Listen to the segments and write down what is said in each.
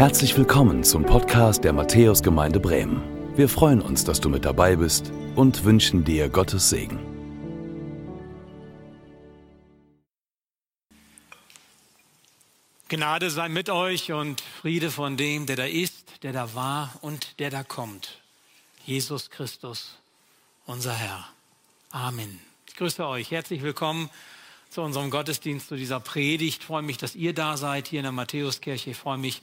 Herzlich willkommen zum Podcast der Matthäusgemeinde Bremen. Wir freuen uns, dass du mit dabei bist und wünschen dir Gottes Segen. Gnade sei mit euch und Friede von dem, der da ist, der da war und der da kommt. Jesus Christus, unser Herr. Amen. Ich grüße euch. Herzlich willkommen zu unserem Gottesdienst, zu dieser Predigt. Ich freue mich, dass ihr da seid hier in der Matthäuskirche. Ich freue mich,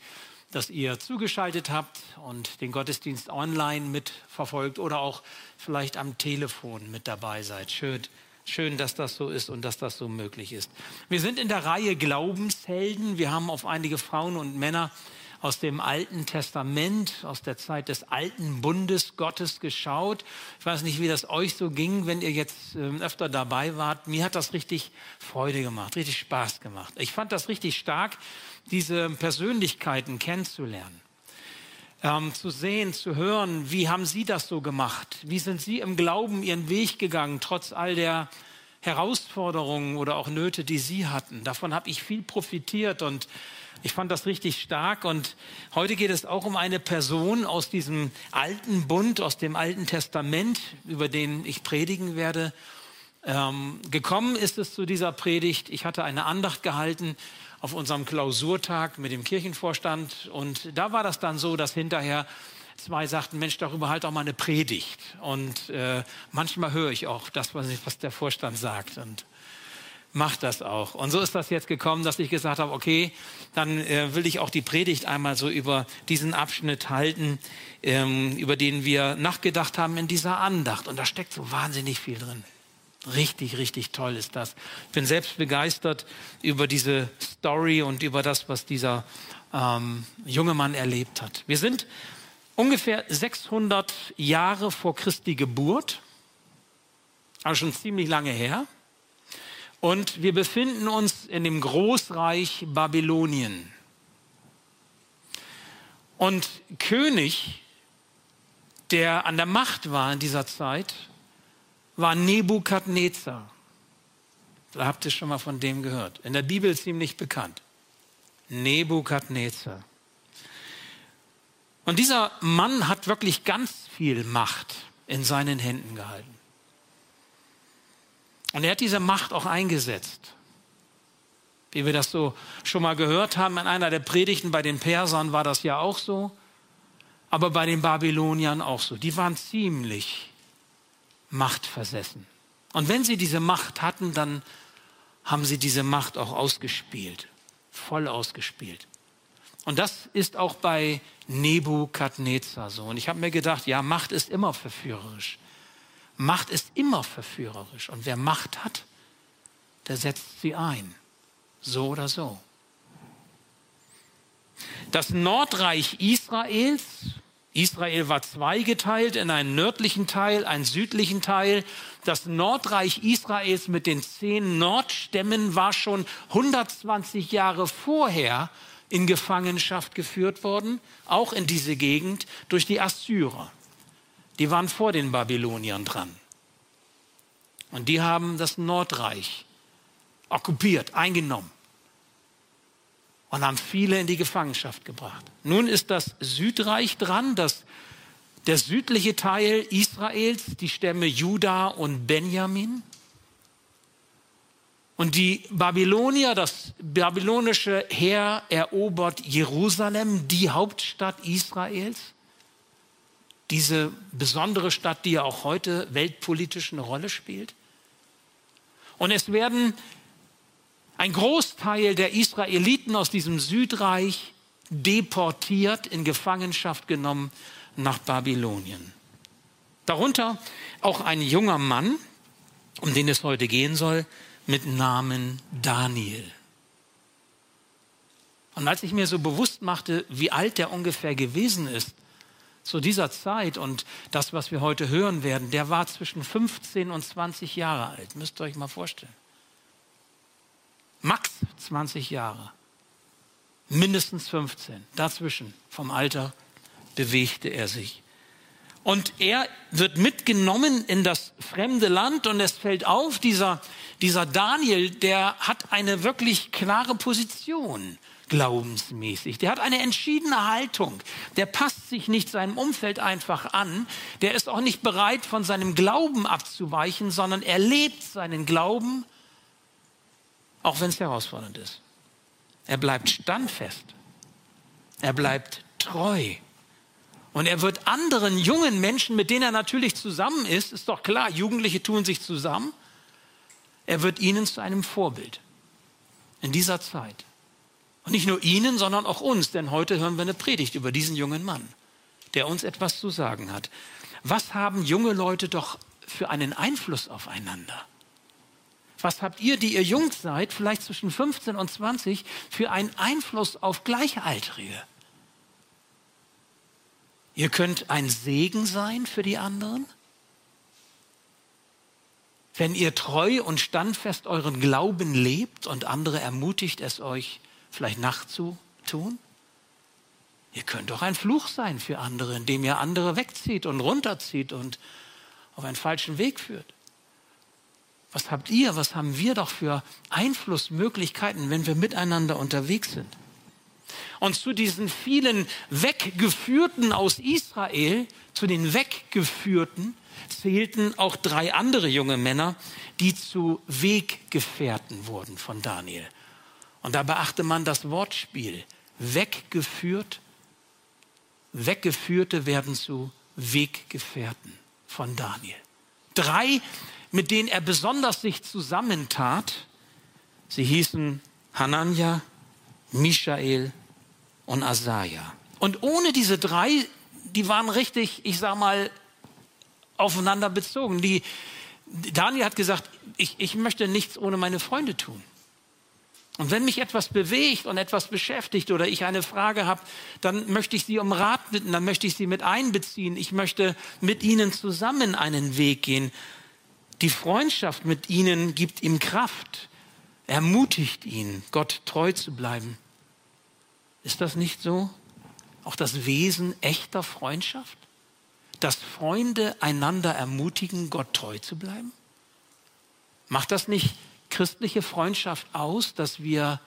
dass ihr zugeschaltet habt und den Gottesdienst online mitverfolgt oder auch vielleicht am Telefon mit dabei seid. Schön, schön, dass das so ist und dass das so möglich ist. Wir sind in der Reihe Glaubenshelden. Wir haben auf einige Frauen und Männer aus dem Alten Testament, aus der Zeit des alten Bundes Gottes geschaut. Ich weiß nicht, wie das euch so ging, wenn ihr jetzt ähm, öfter dabei wart. Mir hat das richtig Freude gemacht, richtig Spaß gemacht. Ich fand das richtig stark, diese Persönlichkeiten kennenzulernen. Ähm, zu sehen, zu hören, wie haben Sie das so gemacht? Wie sind Sie im Glauben Ihren Weg gegangen, trotz all der Herausforderungen oder auch Nöte, die Sie hatten? Davon habe ich viel profitiert und ich fand das richtig stark und heute geht es auch um eine Person aus diesem alten Bund, aus dem Alten Testament, über den ich predigen werde. Ähm, gekommen ist es zu dieser Predigt. Ich hatte eine Andacht gehalten auf unserem Klausurtag mit dem Kirchenvorstand und da war das dann so, dass hinterher zwei sagten, Mensch, darüber halt auch mal eine Predigt. Und äh, manchmal höre ich auch das, was, der Vorstand sagt. Und macht das auch. Und so ist das jetzt gekommen, dass ich gesagt habe, okay, dann äh, will ich auch die Predigt einmal so über diesen Abschnitt halten, ähm, über den wir nachgedacht haben in dieser Andacht. Und da steckt so wahnsinnig viel drin. Richtig, richtig toll ist das. Ich bin selbst begeistert über diese Story und über das, was dieser ähm, junge Mann erlebt hat. Wir sind ungefähr 600 Jahre vor Christi Geburt, also schon ziemlich lange her. Und wir befinden uns in dem Großreich Babylonien. Und König, der an der Macht war in dieser Zeit, war Nebukadnezar. Da habt ihr schon mal von dem gehört. In der Bibel ziemlich bekannt. Nebukadnezar. Und dieser Mann hat wirklich ganz viel Macht in seinen Händen gehalten. Und er hat diese Macht auch eingesetzt. Wie wir das so schon mal gehört haben in einer der Predigten bei den Persern war das ja auch so, aber bei den Babyloniern auch so. Die waren ziemlich machtversessen. Und wenn sie diese Macht hatten, dann haben sie diese Macht auch ausgespielt, voll ausgespielt. Und das ist auch bei Nebukadnezar so. Und ich habe mir gedacht, ja, Macht ist immer verführerisch. Macht ist immer verführerisch. Und wer Macht hat, der setzt sie ein. So oder so. Das Nordreich Israels, Israel war zweigeteilt in einen nördlichen Teil, einen südlichen Teil. Das Nordreich Israels mit den zehn Nordstämmen war schon 120 Jahre vorher in Gefangenschaft geführt worden, auch in diese Gegend durch die Assyrer die waren vor den Babyloniern dran. Und die haben das Nordreich okkupiert, eingenommen und haben viele in die Gefangenschaft gebracht. Nun ist das Südreich dran, das, der südliche Teil Israels, die Stämme Juda und Benjamin. Und die Babylonier, das babylonische Heer erobert Jerusalem, die Hauptstadt Israels diese besondere Stadt, die ja auch heute weltpolitisch eine Rolle spielt. Und es werden ein Großteil der Israeliten aus diesem Südreich deportiert, in Gefangenschaft genommen nach Babylonien. Darunter auch ein junger Mann, um den es heute gehen soll, mit Namen Daniel. Und als ich mir so bewusst machte, wie alt der ungefähr gewesen ist, zu dieser Zeit und das, was wir heute hören werden, der war zwischen 15 und 20 Jahre alt. Müsst ihr euch mal vorstellen. Max 20 Jahre. Mindestens 15. Dazwischen, vom Alter, bewegte er sich. Und er wird mitgenommen in das fremde Land und es fällt auf, dieser, dieser Daniel, der hat eine wirklich klare Position glaubensmäßig. Der hat eine entschiedene Haltung. Der passt sich nicht seinem Umfeld einfach an. Der ist auch nicht bereit, von seinem Glauben abzuweichen, sondern er lebt seinen Glauben, auch wenn es herausfordernd ist. Er bleibt standfest. Er bleibt treu. Und er wird anderen jungen Menschen, mit denen er natürlich zusammen ist, ist doch klar, Jugendliche tun sich zusammen, er wird ihnen zu einem Vorbild in dieser Zeit. Und nicht nur ihnen, sondern auch uns, denn heute hören wir eine Predigt über diesen jungen Mann, der uns etwas zu sagen hat. Was haben junge Leute doch für einen Einfluss aufeinander? Was habt ihr, die ihr jung seid, vielleicht zwischen 15 und 20, für einen Einfluss auf Gleichaltrige? Ihr könnt ein Segen sein für die anderen. Wenn ihr treu und standfest euren Glauben lebt und andere ermutigt, es euch vielleicht nachzutun. Ihr könnt doch ein Fluch sein für andere, indem ihr andere wegzieht und runterzieht und auf einen falschen Weg führt. Was habt ihr, was haben wir doch für Einflussmöglichkeiten, wenn wir miteinander unterwegs sind? Und zu diesen vielen Weggeführten aus Israel, zu den Weggeführten, zählten auch drei andere junge Männer, die zu Weggefährten wurden von Daniel. Und da beachte man das Wortspiel. Weggeführt, Weggeführte werden zu Weggefährten von Daniel. Drei, mit denen er besonders sich zusammentat, sie hießen Hanania, Michael und Asaja. Und ohne diese drei, die waren richtig, ich sag mal, aufeinander bezogen. Die, Daniel hat gesagt, ich, ich möchte nichts ohne meine Freunde tun. Und wenn mich etwas bewegt und etwas beschäftigt oder ich eine Frage habe, dann möchte ich Sie um Rat bitten, dann möchte ich Sie mit einbeziehen. Ich möchte mit Ihnen zusammen einen Weg gehen. Die Freundschaft mit Ihnen gibt ihm Kraft, ermutigt ihn, Gott treu zu bleiben. Ist das nicht so? Auch das Wesen echter Freundschaft? Dass Freunde einander ermutigen, Gott treu zu bleiben? Macht das nicht christliche Freundschaft aus, dass wir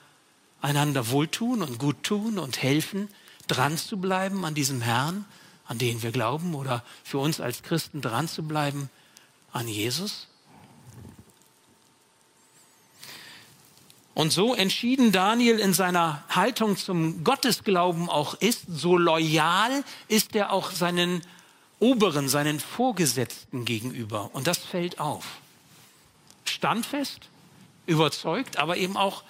einander wohltun und gut tun und helfen, dran zu bleiben an diesem Herrn, an den wir glauben, oder für uns als Christen dran zu bleiben an Jesus? Und so entschieden Daniel in seiner Haltung zum Gottesglauben auch ist, so loyal ist er auch seinen Oberen, seinen Vorgesetzten gegenüber. Und das fällt auf. Standfest, überzeugt, aber eben auch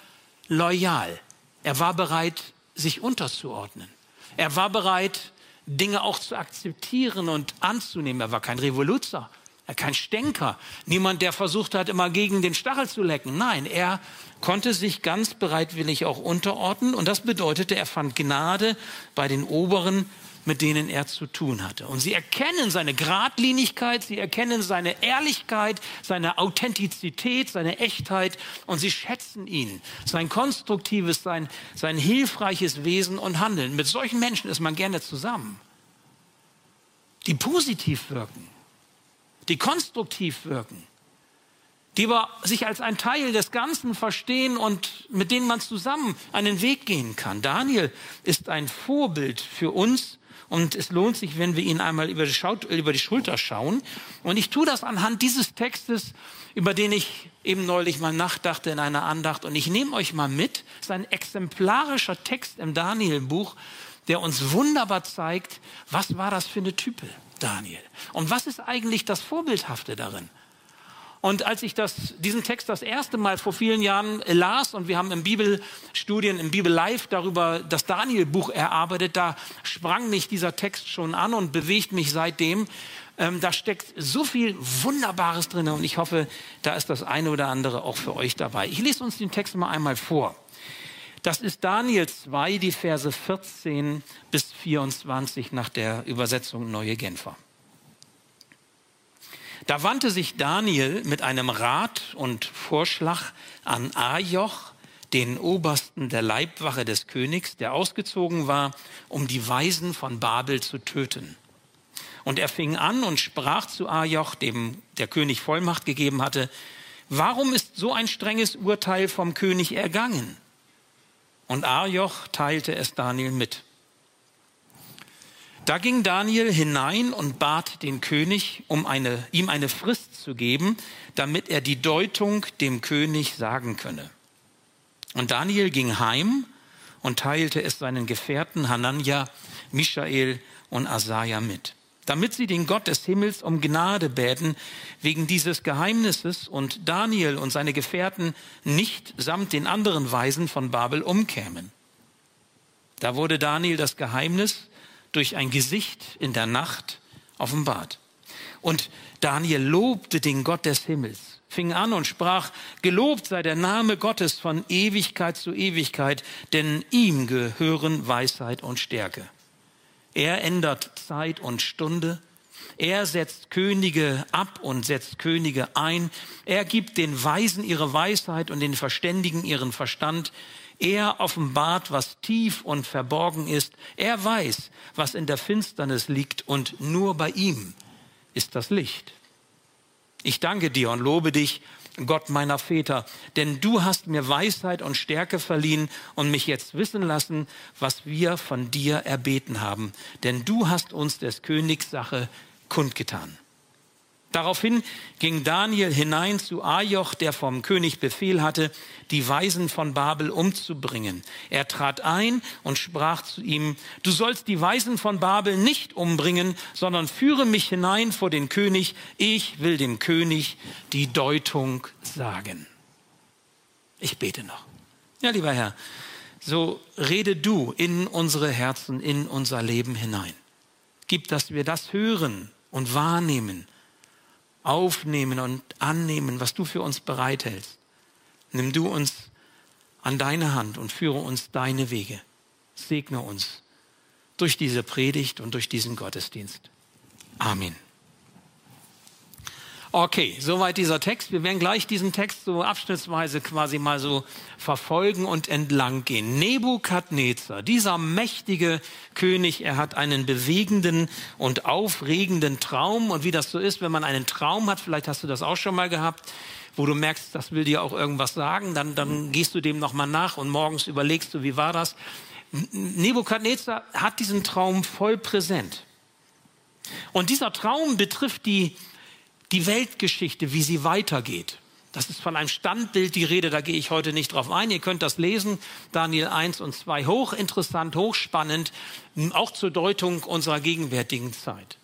loyal. Er war bereit, sich unterzuordnen. Er war bereit, Dinge auch zu akzeptieren und anzunehmen. Er war kein Revoluzer, er kein Stänker, niemand, der versucht hat, immer gegen den Stachel zu lecken. Nein, er konnte sich ganz bereitwillig auch unterordnen und das bedeutete, er fand Gnade bei den Oberen mit denen er zu tun hatte. Und sie erkennen seine Gradlinigkeit, sie erkennen seine Ehrlichkeit, seine Authentizität, seine Echtheit und sie schätzen ihn, sein konstruktives, sein, sein hilfreiches Wesen und Handeln. Mit solchen Menschen ist man gerne zusammen, die positiv wirken, die konstruktiv wirken, die aber sich als ein Teil des Ganzen verstehen und mit denen man zusammen einen Weg gehen kann. Daniel ist ein Vorbild für uns, und es lohnt sich, wenn wir ihn einmal über die, Schaut über die Schulter schauen. Und ich tue das anhand dieses Textes, über den ich eben neulich mal nachdachte in einer Andacht. Und ich nehme euch mal mit. Es ist ein exemplarischer Text im Daniel-Buch, der uns wunderbar zeigt, was war das für eine Type, Daniel? Und was ist eigentlich das Vorbildhafte darin? Und als ich das, diesen Text das erste Mal vor vielen Jahren las und wir haben im Bibelstudien, im Bibel Live darüber das Daniel-Buch erarbeitet, da sprang mich dieser Text schon an und bewegt mich seitdem. Ähm, da steckt so viel Wunderbares drin und ich hoffe, da ist das eine oder andere auch für euch dabei. Ich lese uns den Text mal einmal vor. Das ist Daniel 2, die Verse 14 bis 24 nach der Übersetzung Neue Genfer. Da wandte sich Daniel mit einem Rat und Vorschlag an Ajoch, den Obersten der Leibwache des Königs, der ausgezogen war, um die Weisen von Babel zu töten. Und er fing an und sprach zu Ajoch, dem der König Vollmacht gegeben hatte, warum ist so ein strenges Urteil vom König ergangen? Und Arjoch teilte es Daniel mit. Da ging Daniel hinein und bat den König, um eine, ihm eine Frist zu geben, damit er die Deutung dem König sagen könne. Und Daniel ging heim und teilte es seinen Gefährten Hanania, Michael und Asaja mit, damit sie den Gott des Himmels um Gnade bäten wegen dieses Geheimnisses und Daniel und seine Gefährten nicht samt den anderen Weisen von Babel umkämen. Da wurde Daniel das Geheimnis durch ein Gesicht in der Nacht offenbart. Und Daniel lobte den Gott des Himmels, fing an und sprach, Gelobt sei der Name Gottes von Ewigkeit zu Ewigkeit, denn ihm gehören Weisheit und Stärke. Er ändert Zeit und Stunde, er setzt Könige ab und setzt Könige ein. Er gibt den Weisen ihre Weisheit und den Verständigen ihren Verstand. Er offenbart, was tief und verborgen ist. Er weiß, was in der Finsternis liegt und nur bei ihm ist das Licht. Ich danke dir und lobe dich, Gott meiner Väter, denn du hast mir Weisheit und Stärke verliehen und mich jetzt wissen lassen, was wir von dir erbeten haben. Denn du hast uns des Königs Sache kundgetan. Daraufhin ging Daniel hinein zu Ajoch, der vom König Befehl hatte, die Weisen von Babel umzubringen. Er trat ein und sprach zu ihm, du sollst die Weisen von Babel nicht umbringen, sondern führe mich hinein vor den König. Ich will dem König die Deutung sagen. Ich bete noch. Ja, lieber Herr, so rede du in unsere Herzen, in unser Leben hinein. Gib, dass wir das hören und wahrnehmen aufnehmen und annehmen, was du für uns bereithältst. Nimm du uns an deine Hand und führe uns deine Wege. Segne uns durch diese Predigt und durch diesen Gottesdienst. Amen. Okay, soweit dieser Text. Wir werden gleich diesen Text so abschnittsweise quasi mal so verfolgen und entlang gehen. Nebukadnezar, dieser mächtige König, er hat einen bewegenden und aufregenden Traum. Und wie das so ist, wenn man einen Traum hat, vielleicht hast du das auch schon mal gehabt, wo du merkst, das will dir auch irgendwas sagen, dann, dann gehst du dem nochmal nach und morgens überlegst du, wie war das? Nebukadnezar hat diesen Traum voll präsent. Und dieser Traum betrifft die die Weltgeschichte, wie sie weitergeht. Das ist von einem Standbild die Rede, da gehe ich heute nicht drauf ein. Ihr könnt das lesen, Daniel 1 und 2, hochinteressant, hochspannend, auch zur Deutung unserer gegenwärtigen Zeit.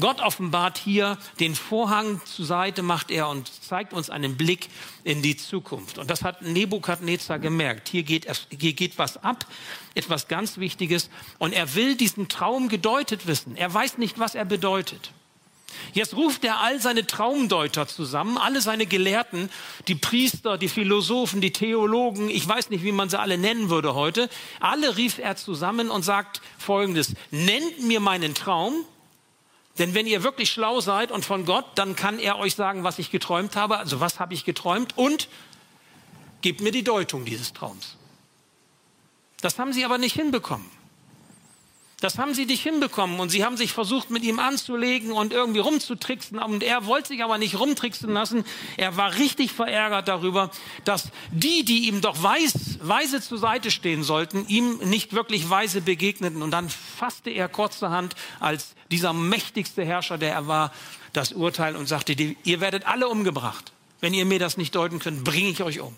Gott offenbart hier den Vorhang zur Seite, macht er und zeigt uns einen Blick in die Zukunft. Und das hat Nebukadnezar gemerkt. Hier geht, hier geht was ab, etwas ganz Wichtiges. Und er will diesen Traum gedeutet wissen. Er weiß nicht, was er bedeutet. Jetzt ruft er all seine Traumdeuter zusammen, alle seine Gelehrten, die Priester, die Philosophen, die Theologen, ich weiß nicht, wie man sie alle nennen würde heute. Alle rief er zusammen und sagt Folgendes, nennt mir meinen Traum, denn wenn ihr wirklich schlau seid und von Gott, dann kann er euch sagen, was ich geträumt habe, also was habe ich geträumt und gebt mir die Deutung dieses Traums. Das haben sie aber nicht hinbekommen. Das haben sie nicht hinbekommen und sie haben sich versucht, mit ihm anzulegen und irgendwie rumzutricksen und er wollte sich aber nicht rumtricksen lassen. Er war richtig verärgert darüber, dass die, die ihm doch weis, weise zur Seite stehen sollten, ihm nicht wirklich weise begegneten und dann fasste er kurzerhand als dieser mächtigste Herrscher, der er war, das Urteil und sagte, ihr werdet alle umgebracht. Wenn ihr mir das nicht deuten könnt, bringe ich euch um.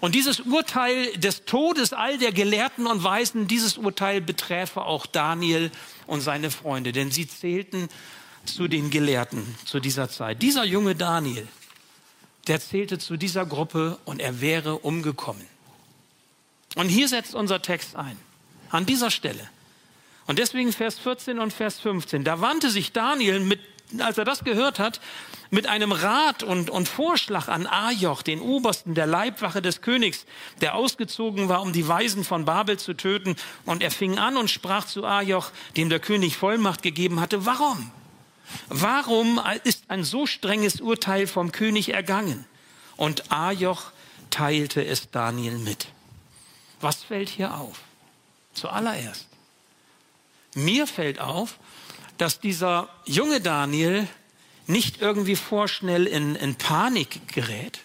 Und dieses Urteil des Todes all der Gelehrten und Weisen, dieses Urteil beträfe auch Daniel und seine Freunde, denn sie zählten zu den Gelehrten zu dieser Zeit. Dieser junge Daniel, der zählte zu dieser Gruppe und er wäre umgekommen. Und hier setzt unser Text ein, an dieser Stelle. Und deswegen Vers 14 und Vers 15. Da wandte sich Daniel mit als er das gehört hat, mit einem Rat und, und Vorschlag an Ajoch, den Obersten der Leibwache des Königs, der ausgezogen war, um die Weisen von Babel zu töten. Und er fing an und sprach zu Ajoch, dem der König Vollmacht gegeben hatte, warum? Warum ist ein so strenges Urteil vom König ergangen? Und Ajoch teilte es Daniel mit. Was fällt hier auf? Zuallererst. Mir fällt auf, dass dieser junge Daniel nicht irgendwie vorschnell in, in Panik gerät,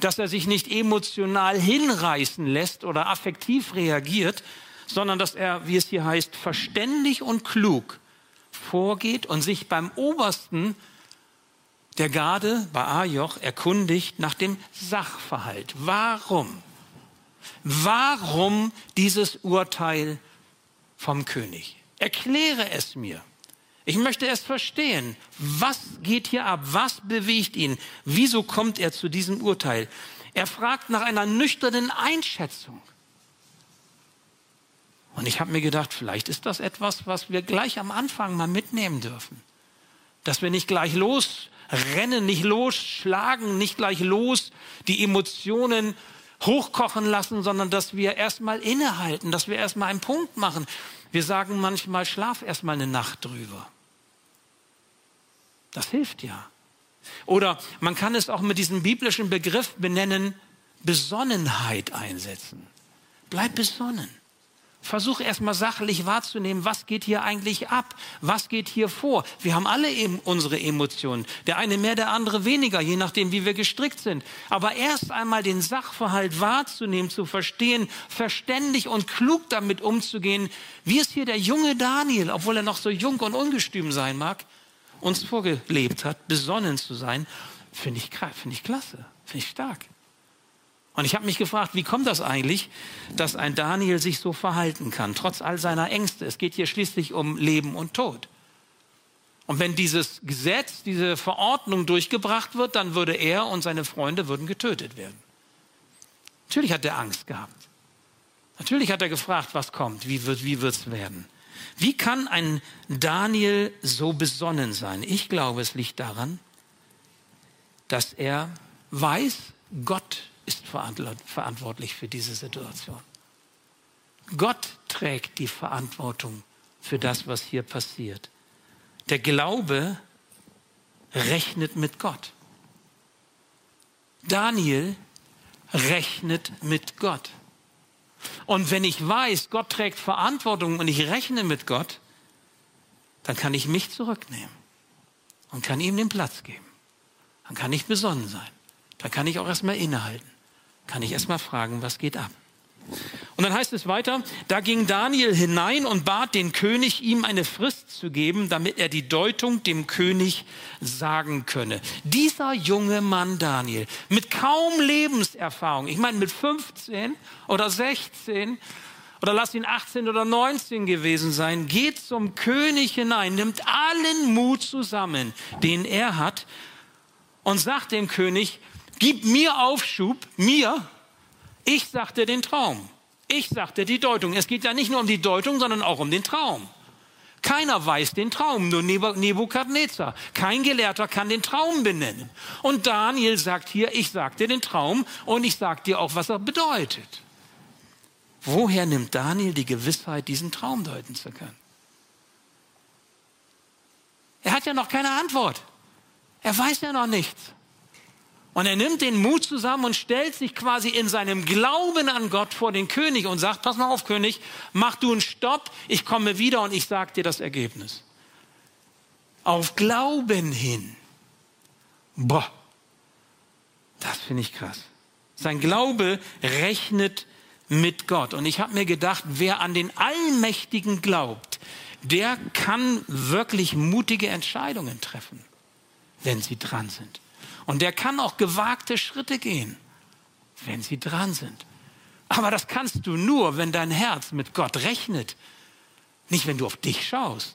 dass er sich nicht emotional hinreißen lässt oder affektiv reagiert, sondern dass er, wie es hier heißt, verständig und klug vorgeht und sich beim Obersten der Garde bei Ajoch erkundigt nach dem Sachverhalt. Warum? Warum dieses Urteil vom König? Erkläre es mir. Ich möchte es verstehen. Was geht hier ab? Was bewegt ihn? Wieso kommt er zu diesem Urteil? Er fragt nach einer nüchternen Einschätzung. Und ich habe mir gedacht, vielleicht ist das etwas, was wir gleich am Anfang mal mitnehmen dürfen. Dass wir nicht gleich losrennen, nicht losschlagen, nicht gleich los die Emotionen hochkochen lassen, sondern dass wir erstmal innehalten, dass wir erstmal einen Punkt machen. Wir sagen manchmal, schlaf erstmal eine Nacht drüber. Das hilft ja. Oder man kann es auch mit diesem biblischen Begriff benennen, Besonnenheit einsetzen. Bleib besonnen. Versuch erstmal sachlich wahrzunehmen, was geht hier eigentlich ab? Was geht hier vor? Wir haben alle eben unsere Emotionen. Der eine mehr, der andere weniger, je nachdem, wie wir gestrickt sind. Aber erst einmal den Sachverhalt wahrzunehmen, zu verstehen, verständig und klug damit umzugehen, wie es hier der junge Daniel, obwohl er noch so jung und ungestüm sein mag, uns vorgelebt hat, besonnen zu sein, finde ich, find ich klasse, finde ich stark. Und ich habe mich gefragt, wie kommt das eigentlich, dass ein Daniel sich so verhalten kann, trotz all seiner Ängste? Es geht hier schließlich um Leben und Tod. Und wenn dieses Gesetz, diese Verordnung durchgebracht wird, dann würde er und seine Freunde würden getötet werden. Natürlich hat er Angst gehabt. Natürlich hat er gefragt, was kommt, wie wird wie wird's werden? Wie kann ein Daniel so besonnen sein? Ich glaube, es liegt daran, dass er weiß, Gott ist verantwortlich für diese Situation. Gott trägt die Verantwortung für das, was hier passiert. Der Glaube rechnet mit Gott. Daniel rechnet mit Gott. Und wenn ich weiß, Gott trägt Verantwortung und ich rechne mit Gott, dann kann ich mich zurücknehmen und kann ihm den Platz geben. Dann kann ich besonnen sein. Dann kann ich auch erstmal innehalten. Kann ich erstmal fragen, was geht ab? Und dann heißt es weiter, da ging Daniel hinein und bat den König, ihm eine Frist zu geben, damit er die Deutung dem König sagen könne. Dieser junge Mann Daniel mit kaum Lebenserfahrung, ich meine mit 15 oder 16 oder lass ihn 18 oder 19 gewesen sein, geht zum König hinein, nimmt allen Mut zusammen, den er hat und sagt dem König, gib mir Aufschub, mir, ich sagte den Traum. Ich sagte die Deutung. Es geht ja nicht nur um die Deutung, sondern auch um den Traum. Keiner weiß den Traum, nur Nebukadnezar. Kein Gelehrter kann den Traum benennen. Und Daniel sagt hier, ich sagte den Traum und ich sag dir auch, was er bedeutet. Woher nimmt Daniel die Gewissheit, diesen Traum deuten zu können? Er hat ja noch keine Antwort. Er weiß ja noch nichts. Und er nimmt den Mut zusammen und stellt sich quasi in seinem Glauben an Gott vor den König und sagt, pass mal auf, König, mach du einen Stopp, ich komme wieder und ich sage dir das Ergebnis. Auf Glauben hin. Boah, das finde ich krass. Sein Glaube rechnet mit Gott. Und ich habe mir gedacht, wer an den Allmächtigen glaubt, der kann wirklich mutige Entscheidungen treffen, wenn sie dran sind. Und der kann auch gewagte Schritte gehen, wenn sie dran sind. Aber das kannst du nur, wenn dein Herz mit Gott rechnet. Nicht, wenn du auf dich schaust.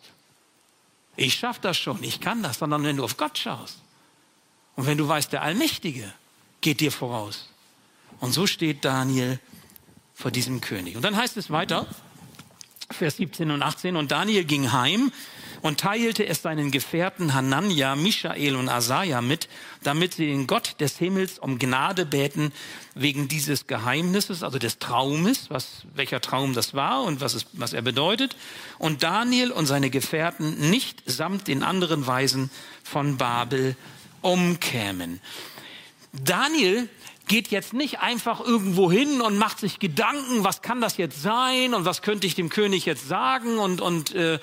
Ich schaffe das schon, ich kann das, sondern wenn du auf Gott schaust. Und wenn du weißt, der Allmächtige geht dir voraus. Und so steht Daniel vor diesem König. Und dann heißt es weiter, Vers 17 und 18, und Daniel ging heim und teilte es seinen Gefährten Hanania, Michael und Asaja mit, damit sie den Gott des Himmels um Gnade beten wegen dieses Geheimnisses, also des Traumes, was, welcher Traum das war und was, es, was er bedeutet. Und Daniel und seine Gefährten nicht samt den anderen Weisen von Babel umkämen. Daniel geht jetzt nicht einfach irgendwo hin und macht sich Gedanken, was kann das jetzt sein und was könnte ich dem König jetzt sagen und, und äh,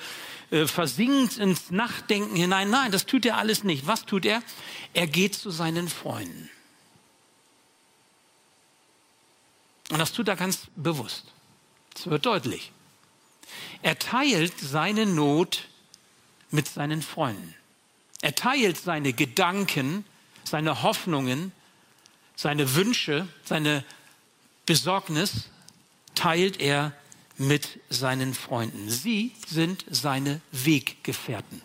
äh, versinkt ins Nachdenken hinein. Nein, das tut er alles nicht. Was tut er? Er geht zu seinen Freunden. Und das tut er ganz bewusst. Es wird deutlich. Er teilt seine Not mit seinen Freunden. Er teilt seine Gedanken, seine Hoffnungen, seine Wünsche, seine Besorgnis, teilt er mit seinen Freunden. Sie sind seine Weggefährten.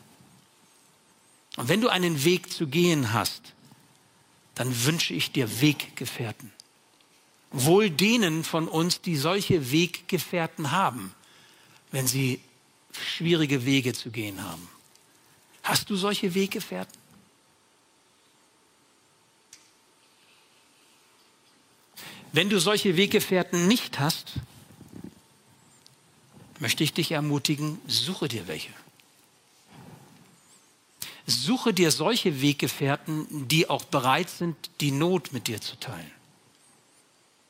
Und wenn du einen Weg zu gehen hast, dann wünsche ich dir Weggefährten. Wohl denen von uns, die solche Weggefährten haben, wenn sie schwierige Wege zu gehen haben. Hast du solche Weggefährten? Wenn du solche Weggefährten nicht hast, möchte ich dich ermutigen, suche dir welche. Suche dir solche Weggefährten, die auch bereit sind, die Not mit dir zu teilen,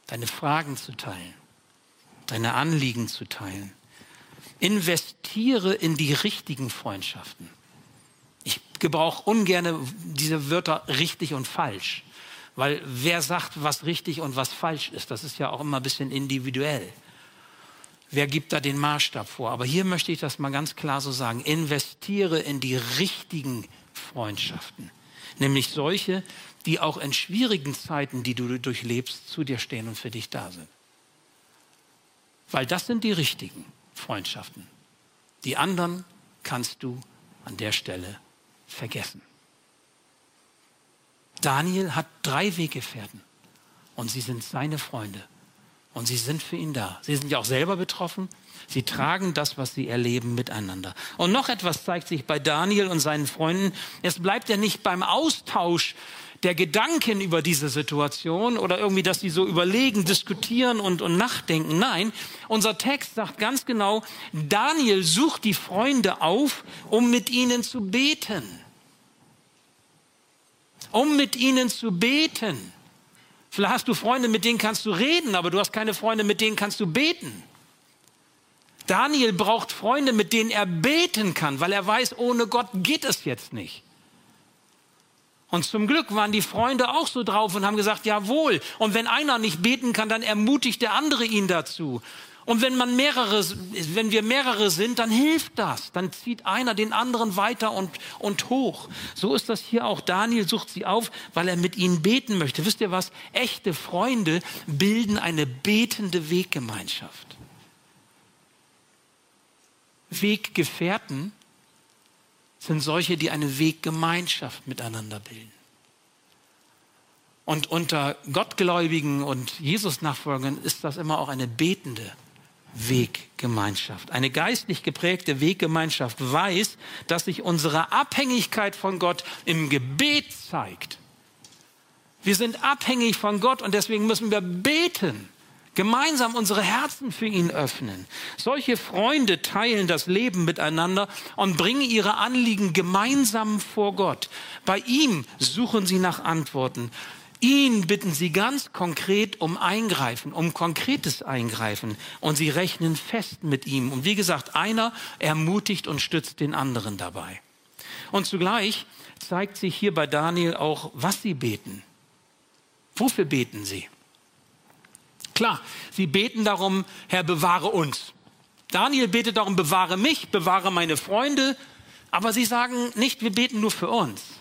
deine Fragen zu teilen, deine Anliegen zu teilen. Investiere in die richtigen Freundschaften. Ich gebrauche ungern diese Wörter richtig und falsch, weil wer sagt, was richtig und was falsch ist, das ist ja auch immer ein bisschen individuell. Wer gibt da den Maßstab vor? Aber hier möchte ich das mal ganz klar so sagen. Investiere in die richtigen Freundschaften. Nämlich solche, die auch in schwierigen Zeiten, die du durchlebst, zu dir stehen und für dich da sind. Weil das sind die richtigen Freundschaften. Die anderen kannst du an der Stelle vergessen. Daniel hat drei Weggefährten und sie sind seine Freunde. Und sie sind für ihn da. Sie sind ja auch selber betroffen. Sie tragen das, was sie erleben, miteinander. Und noch etwas zeigt sich bei Daniel und seinen Freunden. Es bleibt ja nicht beim Austausch der Gedanken über diese Situation oder irgendwie, dass sie so überlegen, diskutieren und, und nachdenken. Nein, unser Text sagt ganz genau, Daniel sucht die Freunde auf, um mit ihnen zu beten. Um mit ihnen zu beten. Vielleicht hast du Freunde, mit denen kannst du reden, aber du hast keine Freunde, mit denen kannst du beten. Daniel braucht Freunde, mit denen er beten kann, weil er weiß, ohne Gott geht es jetzt nicht. Und zum Glück waren die Freunde auch so drauf und haben gesagt, jawohl. Und wenn einer nicht beten kann, dann ermutigt der andere ihn dazu. Und wenn man mehrere, wenn wir mehrere sind, dann hilft das. Dann zieht einer den anderen weiter und, und hoch. So ist das hier auch. Daniel sucht sie auf, weil er mit ihnen beten möchte. Wisst ihr was? Echte Freunde bilden eine betende Weggemeinschaft. Weggefährten sind solche, die eine Weggemeinschaft miteinander bilden. Und unter Gottgläubigen und Jesus-Nachfolgern ist das immer auch eine betende Weggemeinschaft. Eine geistlich geprägte Weggemeinschaft weiß, dass sich unsere Abhängigkeit von Gott im Gebet zeigt. Wir sind abhängig von Gott und deswegen müssen wir beten, gemeinsam unsere Herzen für ihn öffnen. Solche Freunde teilen das Leben miteinander und bringen ihre Anliegen gemeinsam vor Gott. Bei ihm suchen sie nach Antworten. Ihn bitten sie ganz konkret um Eingreifen, um konkretes Eingreifen. Und sie rechnen fest mit ihm. Und wie gesagt, einer ermutigt und stützt den anderen dabei. Und zugleich zeigt sich hier bei Daniel auch, was sie beten. Wofür beten sie? Klar, sie beten darum, Herr, bewahre uns. Daniel betet darum, bewahre mich, bewahre meine Freunde. Aber sie sagen nicht, wir beten nur für uns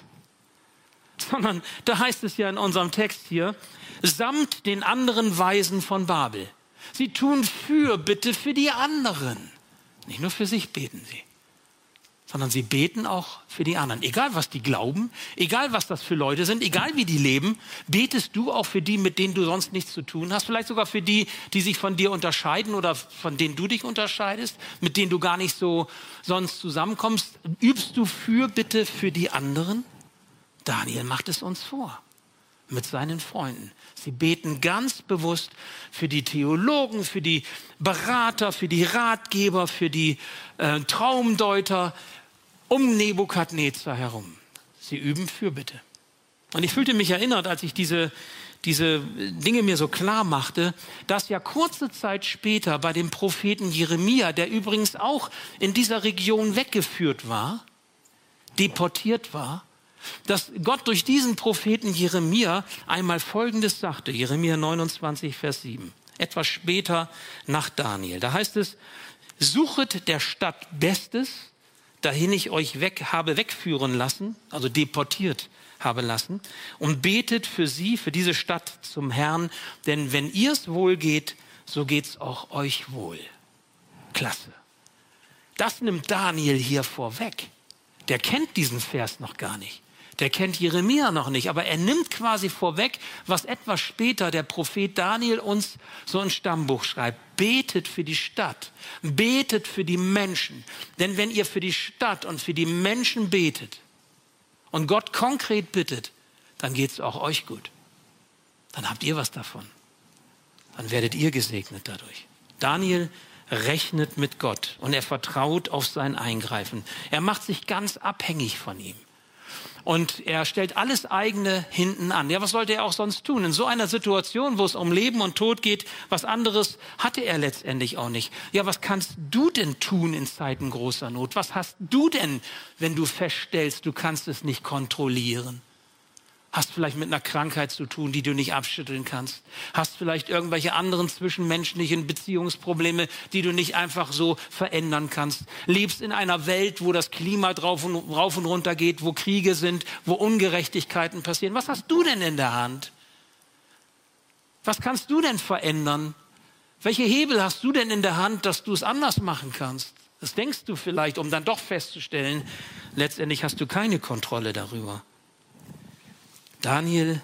sondern da heißt es ja in unserem Text hier, samt den anderen Weisen von Babel. Sie tun Fürbitte für die anderen. Nicht nur für sich beten sie, sondern sie beten auch für die anderen. Egal was die glauben, egal was das für Leute sind, egal wie die leben, betest du auch für die, mit denen du sonst nichts zu tun hast. Vielleicht sogar für die, die sich von dir unterscheiden oder von denen du dich unterscheidest, mit denen du gar nicht so sonst zusammenkommst. Übst du Fürbitte für die anderen? Daniel macht es uns vor mit seinen Freunden. Sie beten ganz bewusst für die Theologen, für die Berater, für die Ratgeber, für die äh, Traumdeuter um Nebukadnezar herum. Sie üben Fürbitte. Und ich fühlte mich erinnert, als ich diese, diese Dinge mir so klar machte, dass ja kurze Zeit später bei dem Propheten Jeremia, der übrigens auch in dieser Region weggeführt war, deportiert war, dass Gott durch diesen Propheten Jeremia einmal Folgendes sagte, Jeremia 29, Vers 7, etwas später nach Daniel. Da heißt es, suchet der Stadt Bestes, dahin ich euch weg habe wegführen lassen, also deportiert habe lassen, und betet für sie, für diese Stadt zum Herrn, denn wenn ihr es wohl geht, so geht's auch euch wohl. Klasse. Das nimmt Daniel hier vorweg. Der kennt diesen Vers noch gar nicht. Der kennt Jeremia noch nicht, aber er nimmt quasi vorweg, was etwas später der Prophet Daniel uns so ein Stammbuch schreibt. Betet für die Stadt, betet für die Menschen. Denn wenn ihr für die Stadt und für die Menschen betet und Gott konkret bittet, dann geht es auch euch gut. Dann habt ihr was davon. Dann werdet ihr gesegnet dadurch. Daniel rechnet mit Gott und er vertraut auf sein Eingreifen. Er macht sich ganz abhängig von ihm und er stellt alles eigene hinten an. Ja, was sollte er auch sonst tun? In so einer Situation, wo es um Leben und Tod geht, was anderes hatte er letztendlich auch nicht. Ja, was kannst du denn tun in Zeiten großer Not? Was hast du denn, wenn du feststellst, du kannst es nicht kontrollieren? Hast vielleicht mit einer Krankheit zu tun, die du nicht abschütteln kannst. Hast vielleicht irgendwelche anderen zwischenmenschlichen Beziehungsprobleme, die du nicht einfach so verändern kannst. Lebst in einer Welt, wo das Klima drauf und, rauf und runter geht, wo Kriege sind, wo Ungerechtigkeiten passieren. Was hast du denn in der Hand? Was kannst du denn verändern? Welche Hebel hast du denn in der Hand, dass du es anders machen kannst? Das denkst du vielleicht, um dann doch festzustellen, letztendlich hast du keine Kontrolle darüber. Daniel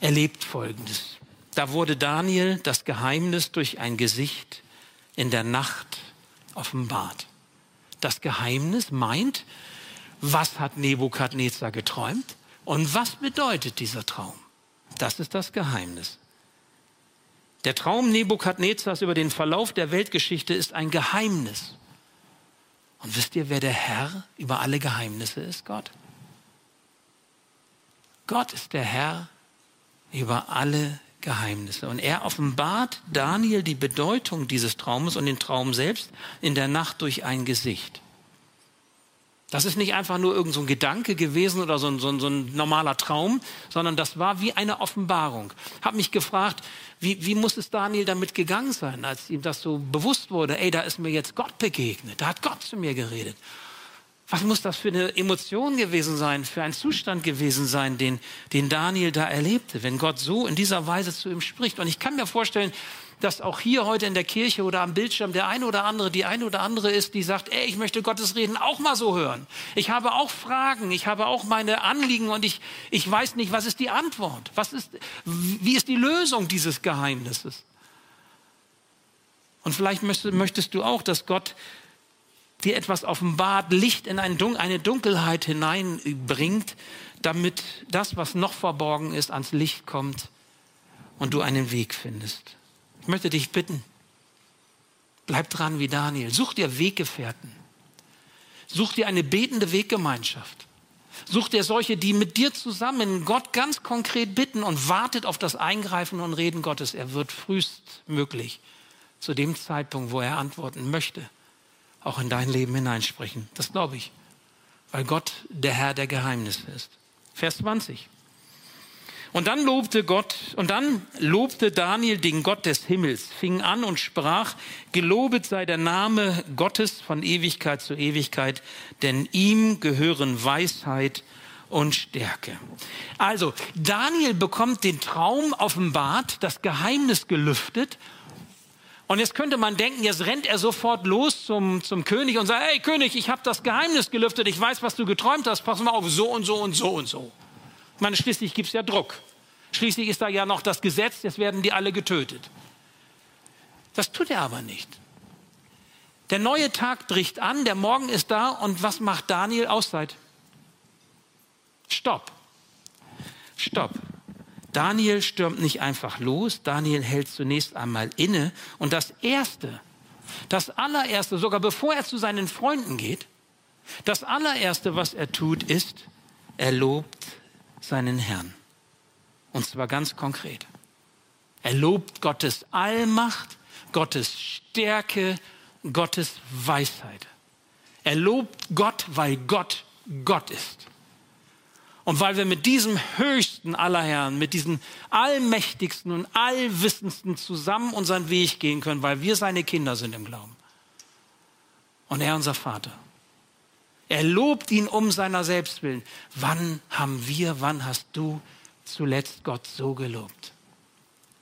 erlebt Folgendes. Da wurde Daniel das Geheimnis durch ein Gesicht in der Nacht offenbart. Das Geheimnis meint, was hat Nebukadnezar geträumt und was bedeutet dieser Traum? Das ist das Geheimnis. Der Traum Nebukadnezars über den Verlauf der Weltgeschichte ist ein Geheimnis. Und wisst ihr, wer der Herr über alle Geheimnisse ist? Gott. Gott ist der Herr über alle Geheimnisse. Und er offenbart Daniel die Bedeutung dieses Traumes und den Traum selbst in der Nacht durch ein Gesicht. Das ist nicht einfach nur irgendein so Gedanke gewesen oder so ein, so, ein, so ein, normaler Traum, sondern das war wie eine Offenbarung. Hab mich gefragt, wie, wie muss es Daniel damit gegangen sein, als ihm das so bewusst wurde, ey, da ist mir jetzt Gott begegnet, da hat Gott zu mir geredet. Was muss das für eine Emotion gewesen sein, für ein Zustand gewesen sein, den, den Daniel da erlebte, wenn Gott so in dieser Weise zu ihm spricht? Und ich kann mir vorstellen, dass auch hier heute in der Kirche oder am Bildschirm der eine oder andere, die eine oder andere ist, die sagt, ey, ich möchte Gottes Reden auch mal so hören. Ich habe auch Fragen, ich habe auch meine Anliegen und ich, ich weiß nicht, was ist die Antwort? Was ist, wie ist die Lösung dieses Geheimnisses? Und vielleicht möchtest, möchtest du auch, dass Gott dir etwas offenbart, Licht in eine Dunkelheit hineinbringt, damit das, was noch verborgen ist, ans Licht kommt und du einen Weg findest. Ich möchte dich bitten, bleib dran wie Daniel. Such dir Weggefährten. Such dir eine betende Weggemeinschaft. Such dir solche, die mit dir zusammen Gott ganz konkret bitten und wartet auf das Eingreifen und Reden Gottes. Er wird frühestmöglich zu dem Zeitpunkt, wo er antworten möchte, auch in dein Leben hineinsprechen. Das glaube ich, weil Gott der Herr der Geheimnisse ist. Vers 20. Und dann lobte Gott, und dann lobte Daniel den Gott des Himmels, fing an und sprach, gelobet sei der Name Gottes von Ewigkeit zu Ewigkeit, denn ihm gehören Weisheit und Stärke. Also, Daniel bekommt den Traum offenbart, das Geheimnis gelüftet und jetzt könnte man denken, jetzt rennt er sofort los zum, zum König und sagt, hey König, ich habe das Geheimnis gelüftet, ich weiß, was du geträumt hast, pass mal auf, so und so und so und so. Ich meine, schließlich gibt es ja Druck. Schließlich ist da ja noch das Gesetz, jetzt werden die alle getötet. Das tut er aber nicht. Der neue Tag bricht an, der Morgen ist da und was macht Daniel? Auszeit. Stopp. Stopp. Daniel stürmt nicht einfach los, Daniel hält zunächst einmal inne und das Erste, das allererste, sogar bevor er zu seinen Freunden geht, das allererste, was er tut, ist, er lobt seinen Herrn. Und zwar ganz konkret. Er lobt Gottes Allmacht, Gottes Stärke, Gottes Weisheit. Er lobt Gott, weil Gott Gott ist. Und weil wir mit diesem höchsten aller Herren, mit diesem allmächtigsten und allwissendsten zusammen unseren Weg gehen können, weil wir seine Kinder sind im Glauben. Und er unser Vater. Er lobt ihn um seiner selbst willen. Wann haben wir, wann hast du zuletzt Gott so gelobt?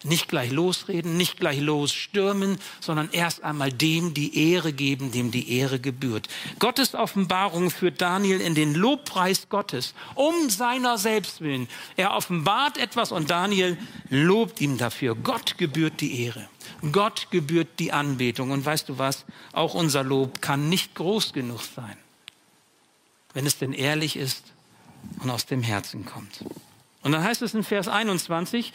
Nicht gleich losreden, nicht gleich losstürmen, sondern erst einmal dem die Ehre geben, dem die Ehre gebührt. Gottes Offenbarung führt Daniel in den Lobpreis Gottes, um seiner selbst willen. Er offenbart etwas und Daniel lobt ihm dafür. Gott gebührt die Ehre. Gott gebührt die Anbetung. Und weißt du was? Auch unser Lob kann nicht groß genug sein, wenn es denn ehrlich ist und aus dem Herzen kommt. Und dann heißt es in Vers 21,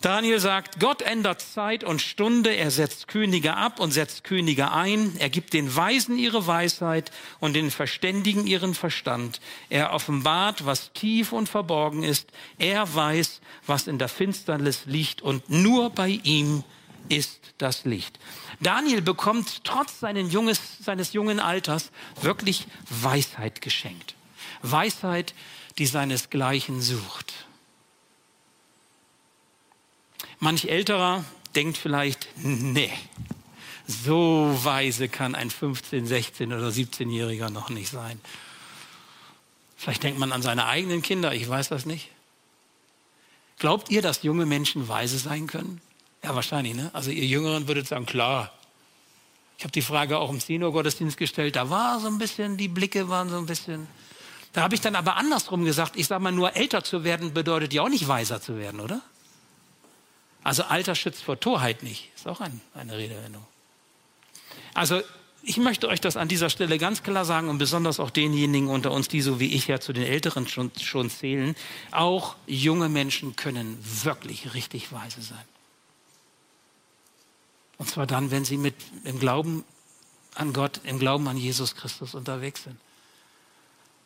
Daniel sagt, Gott ändert Zeit und Stunde, er setzt Könige ab und setzt Könige ein, er gibt den Weisen ihre Weisheit und den Verständigen ihren Verstand, er offenbart, was tief und verborgen ist, er weiß, was in der Finsternis liegt und nur bei ihm ist das Licht. Daniel bekommt trotz seines, junges, seines jungen Alters wirklich Weisheit geschenkt. Weisheit, die seinesgleichen sucht. Manch älterer denkt vielleicht, nee, so weise kann ein 15, 16 oder 17-Jähriger noch nicht sein. Vielleicht denkt man an seine eigenen Kinder, ich weiß das nicht. Glaubt ihr, dass junge Menschen weise sein können? Ja, wahrscheinlich, ne? Also ihr Jüngeren würdet sagen, klar. Ich habe die Frage auch im Senior-Gottesdienst gestellt, da war so ein bisschen, die Blicke waren so ein bisschen. Da habe ich dann aber andersrum gesagt, ich sage mal, nur älter zu werden bedeutet ja auch nicht weiser zu werden, oder? Also Alter schützt vor Torheit nicht. Ist auch ein, eine Redewendung. Also ich möchte euch das an dieser Stelle ganz klar sagen und besonders auch denjenigen unter uns, die so wie ich ja zu den Älteren schon, schon zählen, auch junge Menschen können wirklich richtig weise sein. Und zwar dann, wenn sie mit im Glauben an Gott, im Glauben an Jesus Christus unterwegs sind.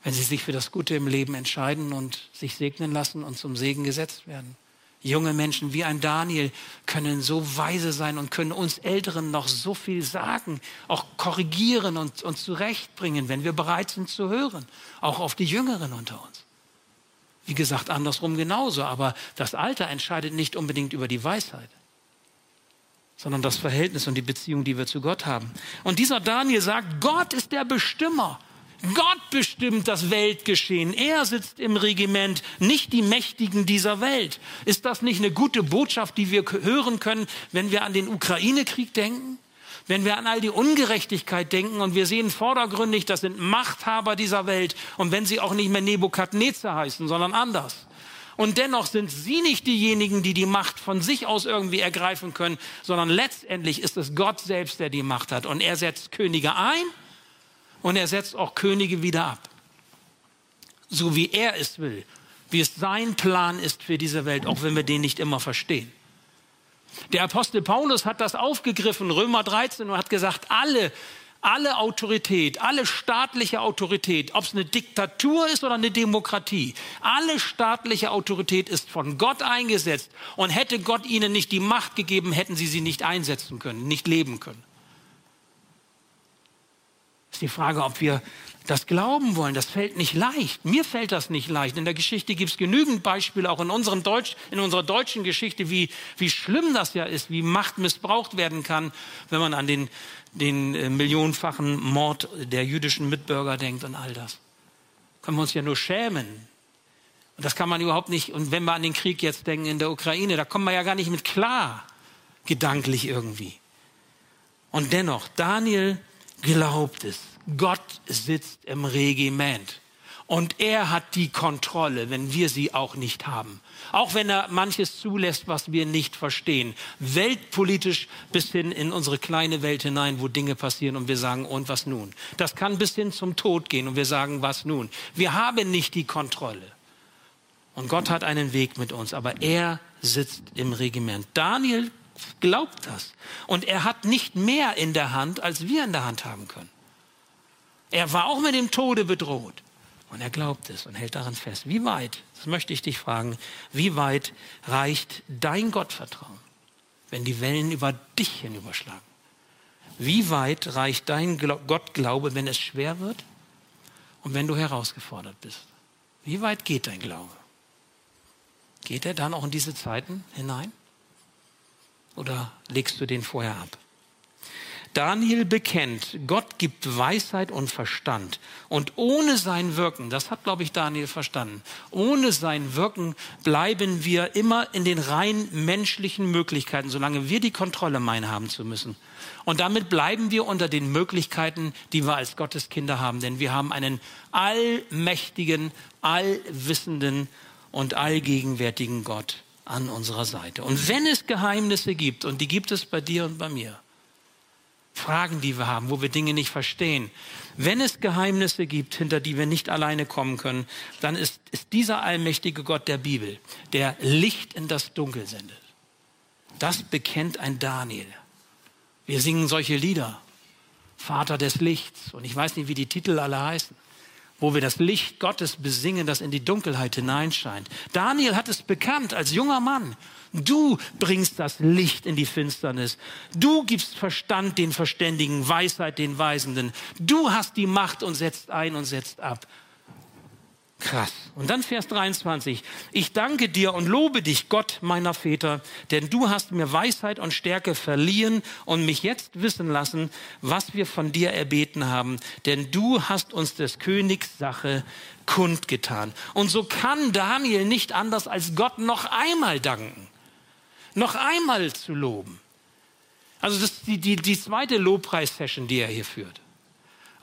Wenn sie sich für das Gute im Leben entscheiden und sich segnen lassen und zum Segen gesetzt werden. Junge Menschen wie ein Daniel können so weise sein und können uns Älteren noch so viel sagen, auch korrigieren und uns zurechtbringen, wenn wir bereit sind zu hören, auch auf die Jüngeren unter uns. Wie gesagt, andersrum genauso, aber das Alter entscheidet nicht unbedingt über die Weisheit, sondern das Verhältnis und die Beziehung, die wir zu Gott haben. Und dieser Daniel sagt, Gott ist der Bestimmer. Gott bestimmt das Weltgeschehen. Er sitzt im Regiment, nicht die Mächtigen dieser Welt. Ist das nicht eine gute Botschaft, die wir hören können, wenn wir an den Ukraine-Krieg denken? Wenn wir an all die Ungerechtigkeit denken und wir sehen vordergründig, das sind Machthaber dieser Welt und wenn sie auch nicht mehr Nebukadnezar heißen, sondern anders. Und dennoch sind sie nicht diejenigen, die die Macht von sich aus irgendwie ergreifen können, sondern letztendlich ist es Gott selbst, der die Macht hat. Und er setzt Könige ein und er setzt auch Könige wieder ab. So wie er es will, wie es sein Plan ist für diese Welt, auch wenn wir den nicht immer verstehen. Der Apostel Paulus hat das aufgegriffen, Römer 13, und hat gesagt, alle, alle Autorität, alle staatliche Autorität, ob es eine Diktatur ist oder eine Demokratie, alle staatliche Autorität ist von Gott eingesetzt. Und hätte Gott ihnen nicht die Macht gegeben, hätten sie sie nicht einsetzen können, nicht leben können ist die Frage, ob wir das glauben wollen. Das fällt nicht leicht. Mir fällt das nicht leicht. In der Geschichte gibt es genügend Beispiele, auch in, unserem Deutsch, in unserer deutschen Geschichte, wie, wie schlimm das ja ist, wie Macht missbraucht werden kann, wenn man an den, den äh, millionenfachen Mord der jüdischen Mitbürger denkt und all das. Können wir uns ja nur schämen. Und das kann man überhaupt nicht. Und wenn wir an den Krieg jetzt denken in der Ukraine, da kommen wir ja gar nicht mit klar, gedanklich irgendwie. Und dennoch, Daniel glaubt es. Gott sitzt im Regiment. Und er hat die Kontrolle, wenn wir sie auch nicht haben. Auch wenn er manches zulässt, was wir nicht verstehen. Weltpolitisch bis hin in unsere kleine Welt hinein, wo Dinge passieren und wir sagen, und was nun? Das kann bis hin zum Tod gehen und wir sagen, was nun? Wir haben nicht die Kontrolle. Und Gott hat einen Weg mit uns, aber er sitzt im Regiment. Daniel glaubt das. Und er hat nicht mehr in der Hand, als wir in der Hand haben können. Er war auch mit dem Tode bedroht. Und er glaubt es und hält daran fest. Wie weit, das möchte ich dich fragen, wie weit reicht dein Gottvertrauen, wenn die Wellen über dich hinüberschlagen? Wie weit reicht dein Gottglaube, wenn es schwer wird und wenn du herausgefordert bist? Wie weit geht dein Glaube? Geht er dann auch in diese Zeiten hinein? Oder legst du den vorher ab? Daniel bekennt, Gott gibt Weisheit und Verstand. Und ohne sein Wirken, das hat, glaube ich, Daniel verstanden, ohne sein Wirken bleiben wir immer in den rein menschlichen Möglichkeiten, solange wir die Kontrolle meinen haben zu müssen. Und damit bleiben wir unter den Möglichkeiten, die wir als Gotteskinder haben. Denn wir haben einen allmächtigen, allwissenden und allgegenwärtigen Gott an unserer Seite. Und wenn es Geheimnisse gibt, und die gibt es bei dir und bei mir, Fragen, die wir haben, wo wir Dinge nicht verstehen. Wenn es Geheimnisse gibt, hinter die wir nicht alleine kommen können, dann ist, ist dieser allmächtige Gott der Bibel, der Licht in das Dunkel sendet. Das bekennt ein Daniel. Wir singen solche Lieder. Vater des Lichts. Und ich weiß nicht, wie die Titel alle heißen wo wir das Licht Gottes besingen, das in die Dunkelheit hineinscheint. Daniel hat es bekannt als junger Mann. Du bringst das Licht in die Finsternis. Du gibst Verstand den Verständigen, Weisheit den Weisenden. Du hast die Macht und setzt ein und setzt ab. Krass. Und dann Vers 23. Ich danke dir und lobe dich, Gott meiner Väter, denn du hast mir Weisheit und Stärke verliehen und mich jetzt wissen lassen, was wir von dir erbeten haben. Denn du hast uns des Königs Sache kundgetan. Und so kann Daniel nicht anders als Gott noch einmal danken. Noch einmal zu loben. Also das ist die, die, die zweite Lobpreissession, die er hier führt.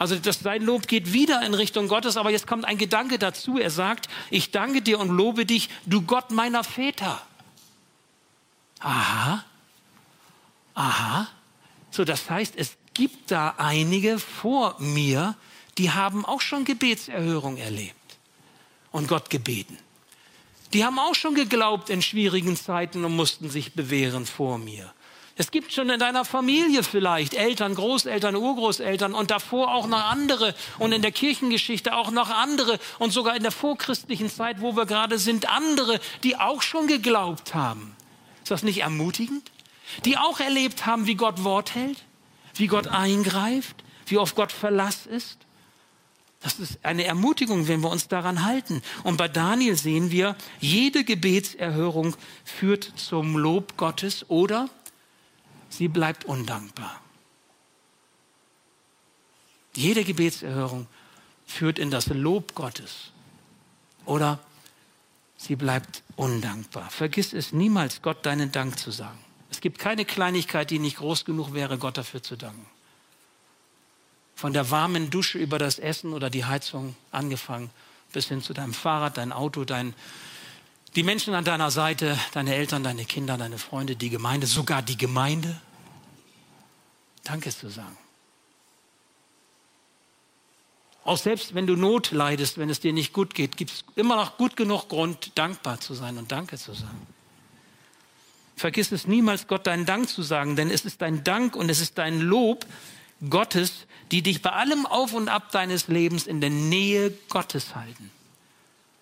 Also das, sein Lob geht wieder in Richtung Gottes, aber jetzt kommt ein Gedanke dazu. Er sagt, ich danke dir und lobe dich, du Gott meiner Väter. Aha, aha. So, das heißt, es gibt da einige vor mir, die haben auch schon Gebetserhörung erlebt und Gott gebeten. Die haben auch schon geglaubt in schwierigen Zeiten und mussten sich bewähren vor mir. Es gibt schon in deiner Familie vielleicht Eltern, Großeltern, Urgroßeltern und davor auch noch andere und in der Kirchengeschichte auch noch andere und sogar in der vorchristlichen Zeit, wo wir gerade sind, andere, die auch schon geglaubt haben. Ist das nicht ermutigend? Die auch erlebt haben, wie Gott Wort hält, wie Gott eingreift, wie oft Gott Verlass ist. Das ist eine Ermutigung, wenn wir uns daran halten. Und bei Daniel sehen wir, jede Gebetserhörung führt zum Lob Gottes oder sie bleibt undankbar. Jede Gebetserhörung führt in das Lob Gottes oder sie bleibt undankbar. Vergiss es niemals, Gott deinen Dank zu sagen. Es gibt keine Kleinigkeit, die nicht groß genug wäre, Gott dafür zu danken. Von der warmen Dusche über das Essen oder die Heizung angefangen, bis hin zu deinem Fahrrad, dein Auto, dein, die Menschen an deiner Seite, deine Eltern, deine Kinder, deine Freunde, die Gemeinde, sogar die Gemeinde. Danke zu sagen. Auch selbst wenn du Not leidest, wenn es dir nicht gut geht, gibt es immer noch gut genug Grund, dankbar zu sein und Danke zu sagen. Vergiss es niemals, Gott deinen Dank zu sagen, denn es ist dein Dank und es ist dein Lob Gottes, die dich bei allem Auf und Ab deines Lebens in der Nähe Gottes halten.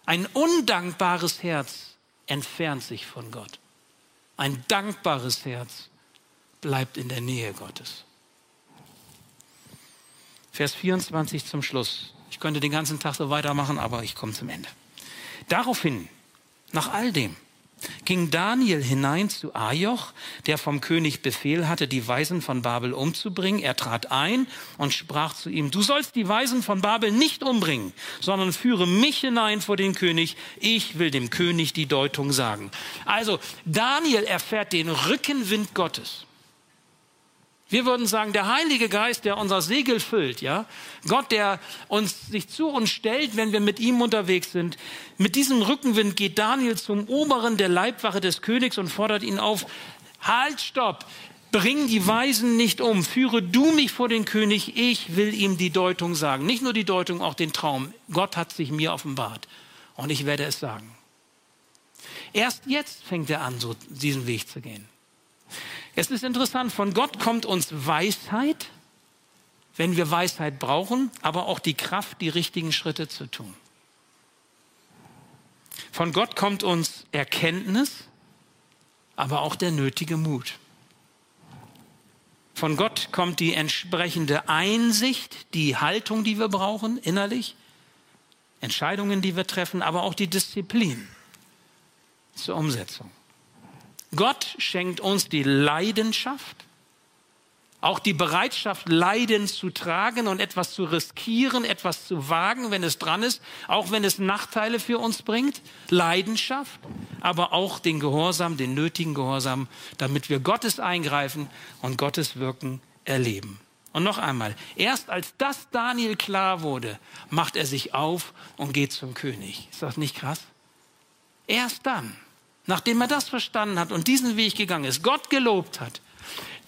Ein undankbares Herz entfernt sich von Gott. Ein dankbares Herz bleibt in der Nähe Gottes. Vers 24 zum Schluss. Ich könnte den ganzen Tag so weitermachen, aber ich komme zum Ende. Daraufhin, nach all dem, ging Daniel hinein zu Ajoch, der vom König Befehl hatte, die Weisen von Babel umzubringen. Er trat ein und sprach zu ihm, du sollst die Weisen von Babel nicht umbringen, sondern führe mich hinein vor den König. Ich will dem König die Deutung sagen. Also Daniel erfährt den Rückenwind Gottes. Wir würden sagen, der Heilige Geist, der unser Segel füllt, ja, Gott, der uns sich zu uns stellt, wenn wir mit ihm unterwegs sind. Mit diesem Rückenwind geht Daniel zum Oberen der Leibwache des Königs und fordert ihn auf: Halt, stopp! Bring die Weisen nicht um. Führe du mich vor den König. Ich will ihm die Deutung sagen. Nicht nur die Deutung, auch den Traum. Gott hat sich mir offenbart und ich werde es sagen. Erst jetzt fängt er an, so diesen Weg zu gehen. Es ist interessant, von Gott kommt uns Weisheit, wenn wir Weisheit brauchen, aber auch die Kraft, die richtigen Schritte zu tun. Von Gott kommt uns Erkenntnis, aber auch der nötige Mut. Von Gott kommt die entsprechende Einsicht, die Haltung, die wir brauchen, innerlich, Entscheidungen, die wir treffen, aber auch die Disziplin zur Umsetzung. Gott schenkt uns die Leidenschaft, auch die Bereitschaft, Leiden zu tragen und etwas zu riskieren, etwas zu wagen, wenn es dran ist, auch wenn es Nachteile für uns bringt. Leidenschaft, aber auch den Gehorsam, den nötigen Gehorsam, damit wir Gottes Eingreifen und Gottes Wirken erleben. Und noch einmal, erst als das Daniel klar wurde, macht er sich auf und geht zum König. Ist das nicht krass? Erst dann, nachdem er das verstanden hat und diesen Weg gegangen ist, Gott gelobt hat,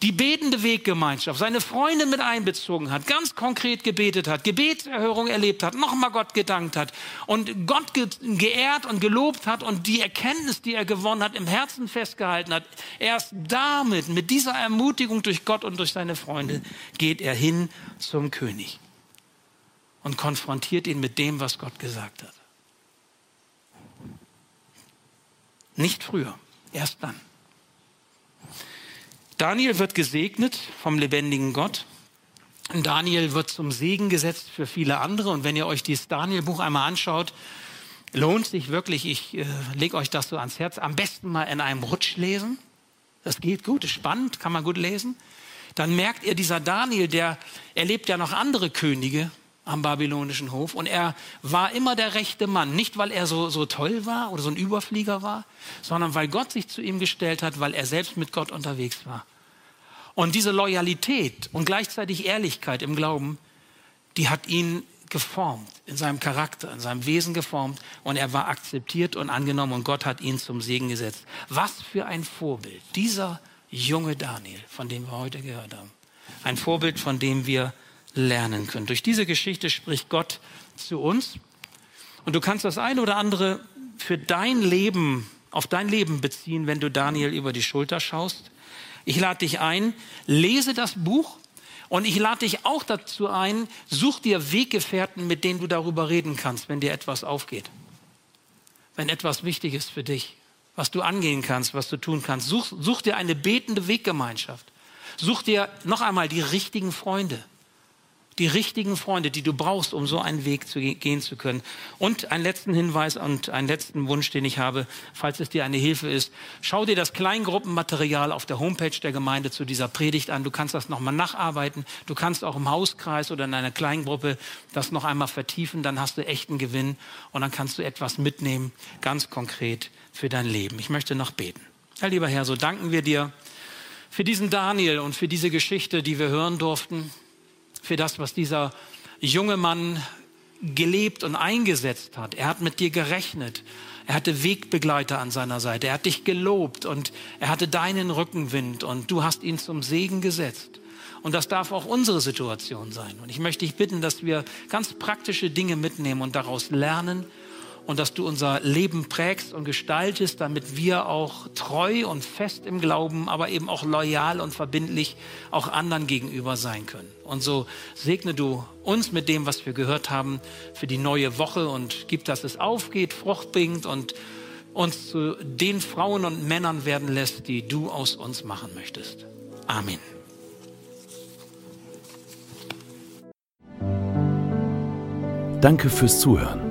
die betende Weggemeinschaft, seine Freunde mit einbezogen hat, ganz konkret gebetet hat, Gebetserhörung erlebt hat, nochmal Gott gedankt hat und Gott ge geehrt und gelobt hat und die Erkenntnis, die er gewonnen hat, im Herzen festgehalten hat. Erst damit, mit dieser Ermutigung durch Gott und durch seine Freunde, geht er hin zum König und konfrontiert ihn mit dem, was Gott gesagt hat. Nicht früher, erst dann. Daniel wird gesegnet vom lebendigen Gott. Daniel wird zum Segen gesetzt für viele andere. Und wenn ihr euch dieses Daniel-Buch einmal anschaut, lohnt sich wirklich, ich äh, lege euch das so ans Herz, am besten mal in einem Rutsch lesen. Das geht gut, ist spannend, kann man gut lesen. Dann merkt ihr, dieser Daniel, der erlebt ja noch andere Könige, am babylonischen Hof und er war immer der rechte Mann. Nicht, weil er so, so toll war oder so ein Überflieger war, sondern weil Gott sich zu ihm gestellt hat, weil er selbst mit Gott unterwegs war. Und diese Loyalität und gleichzeitig Ehrlichkeit im Glauben, die hat ihn geformt, in seinem Charakter, in seinem Wesen geformt und er war akzeptiert und angenommen und Gott hat ihn zum Segen gesetzt. Was für ein Vorbild, dieser junge Daniel, von dem wir heute gehört haben. Ein Vorbild, von dem wir lernen können. Durch diese Geschichte spricht Gott zu uns. Und du kannst das eine oder andere für dein Leben, auf dein Leben beziehen, wenn du Daniel über die Schulter schaust. Ich lade dich ein, lese das Buch und ich lade dich auch dazu ein, such dir Weggefährten, mit denen du darüber reden kannst, wenn dir etwas aufgeht. Wenn etwas wichtig ist für dich, was du angehen kannst, was du tun kannst. Such, such dir eine betende Weggemeinschaft. Such dir noch einmal die richtigen Freunde die richtigen Freunde, die du brauchst, um so einen Weg zu gehen zu können. Und einen letzten Hinweis und einen letzten Wunsch, den ich habe, falls es dir eine Hilfe ist. Schau dir das Kleingruppenmaterial auf der Homepage der Gemeinde zu dieser Predigt an. Du kannst das nochmal nacharbeiten. Du kannst auch im Hauskreis oder in einer Kleingruppe das noch einmal vertiefen. Dann hast du echten Gewinn und dann kannst du etwas mitnehmen, ganz konkret für dein Leben. Ich möchte noch beten. Herr lieber Herr, so danken wir dir für diesen Daniel und für diese Geschichte, die wir hören durften für das, was dieser junge Mann gelebt und eingesetzt hat. Er hat mit dir gerechnet. Er hatte Wegbegleiter an seiner Seite. Er hat dich gelobt und er hatte deinen Rückenwind und du hast ihn zum Segen gesetzt. Und das darf auch unsere Situation sein. Und ich möchte dich bitten, dass wir ganz praktische Dinge mitnehmen und daraus lernen und dass du unser Leben prägst und gestaltest, damit wir auch treu und fest im Glauben, aber eben auch loyal und verbindlich auch anderen gegenüber sein können. Und so segne du uns mit dem, was wir gehört haben, für die neue Woche und gib, dass es aufgeht, Frucht bringt und uns zu den Frauen und Männern werden lässt, die du aus uns machen möchtest. Amen. Danke fürs Zuhören.